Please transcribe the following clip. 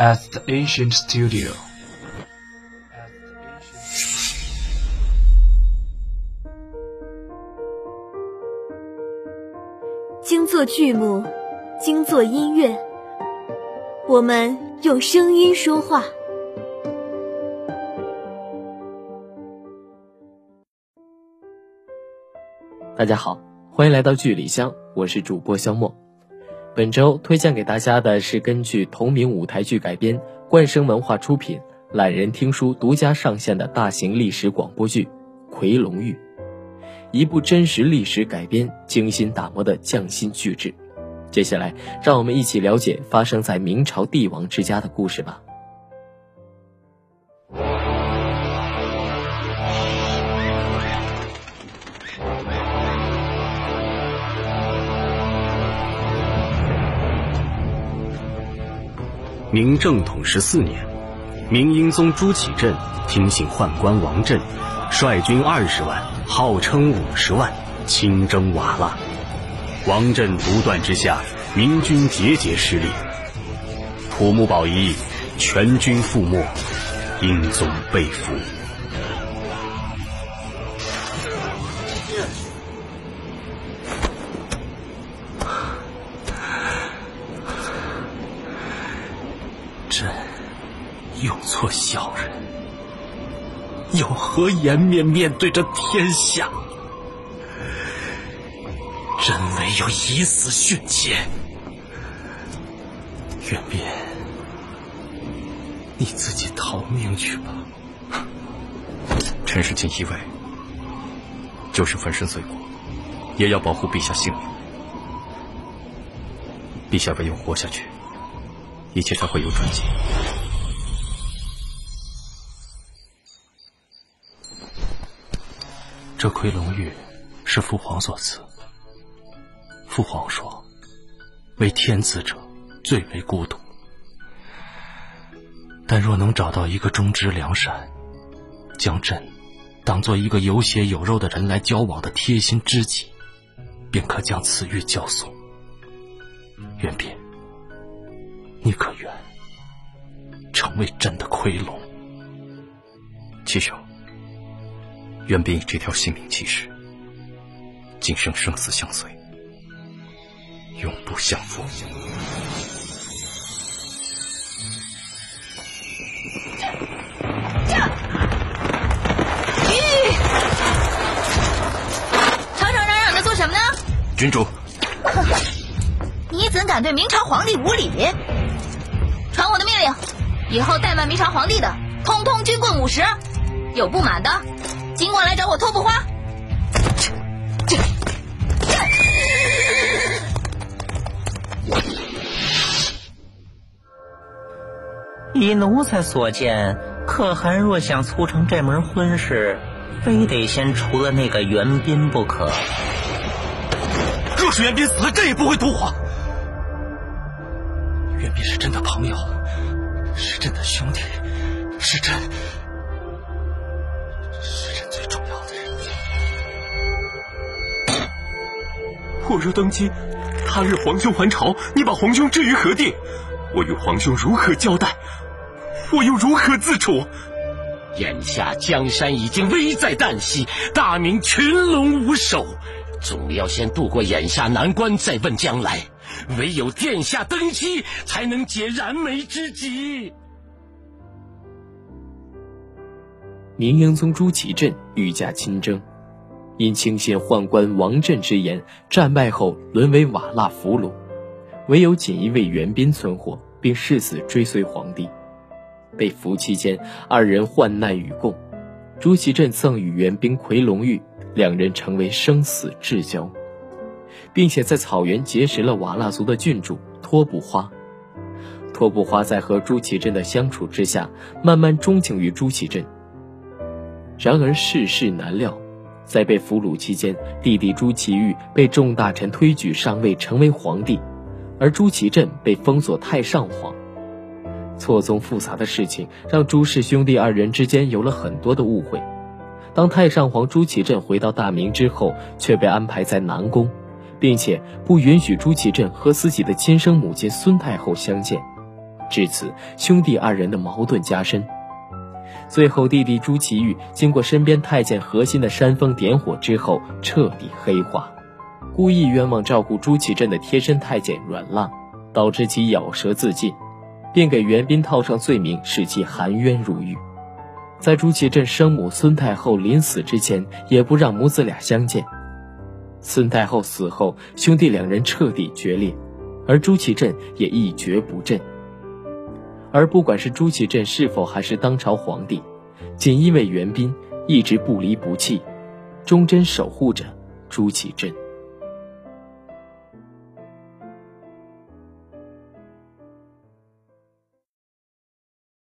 at the ancient studio. 精作剧目，精作音乐，我们用声音说话。大家好，欢迎来到剧里香，我是主播肖墨。本周推荐给大家的是根据同名舞台剧改编，冠生文化出品，懒人听书独家上线的大型历史广播剧《夔龙玉》，一部真实历史改编、精心打磨的匠心巨制。接下来，让我们一起了解发生在明朝帝王之家的故事吧。明正统十四年，明英宗朱祁镇听信宦官王振，率军二十万，号称五十万，亲征瓦剌。王振独断之下，明军节节失利。土木堡一役，全军覆没，英宗被俘。用错小人，有何颜面面对这天下？朕唯有以死殉节。袁斌，你自己逃命去吧。臣是锦衣卫，就是粉身碎骨，也要保护陛下性命。陛下唯有活下去，一切才会有转机。这夔龙玉是父皇所赐。父皇说：“为天子者最为孤独，但若能找到一个忠直良善、将朕当做一个有血有肉的人来交往的贴心知己，便可将此玉交送。元斌，你可愿成为朕的夔龙？”七兄。愿便以这条性命起誓，今生生死相随，永不相负。吵吵嚷嚷的做什么呢？君主，你怎敢对明朝皇帝无礼？传我的命令，以后怠慢明朝皇帝的，通通军棍五十。有不满的。尽管来找我托布花。这这以奴才所见，可汗若想促成这门婚事，非得先除了那个袁斌不可。若是袁斌死了，朕也不会图皇。袁斌是朕的朋友，是朕的兄弟，是朕。我若登基，他日皇兄还朝，你把皇兄置于何地？我与皇兄如何交代？我又如何自处？眼下江山已经危在旦夕，大明群龙无首，总要先渡过眼下难关，再问将来。唯有殿下登基，才能解燃眉之急。明英宗朱祁镇御驾亲征。因轻信宦官王振之言，战败后沦为瓦剌俘虏，唯有锦衣卫袁斌存活，并誓死追随皇帝。被俘期间，二人患难与共，朱祁镇赠与袁斌夔龙玉，两人成为生死至交，并且在草原结识了瓦剌族的郡主托布花。托布花在和朱祁镇的相处之下，慢慢钟情于朱祁镇。然而世事难料。在被俘虏期间，弟弟朱祁钰被众大臣推举上位，成为皇帝，而朱祁镇被封作太上皇。错综复杂的事情让朱氏兄弟二人之间有了很多的误会。当太上皇朱祁镇回到大明之后，却被安排在南宫，并且不允许朱祁镇和自己的亲生母亲孙太后相见。至此，兄弟二人的矛盾加深。最后，弟弟朱祁钰经过身边太监何心的煽风点火之后，彻底黑化。故意冤枉照顾朱祁镇的贴身太监阮浪，导致其咬舌自尽，便给袁彬套上罪名，使其含冤入狱。在朱祁镇生母孙太后临死之前，也不让母子俩相见。孙太后死后，兄弟两人彻底决裂，而朱祁镇也一蹶不振。而不管是朱祁镇是否还是当朝皇帝，锦衣卫袁彬一直不离不弃，忠贞守护着朱祁镇。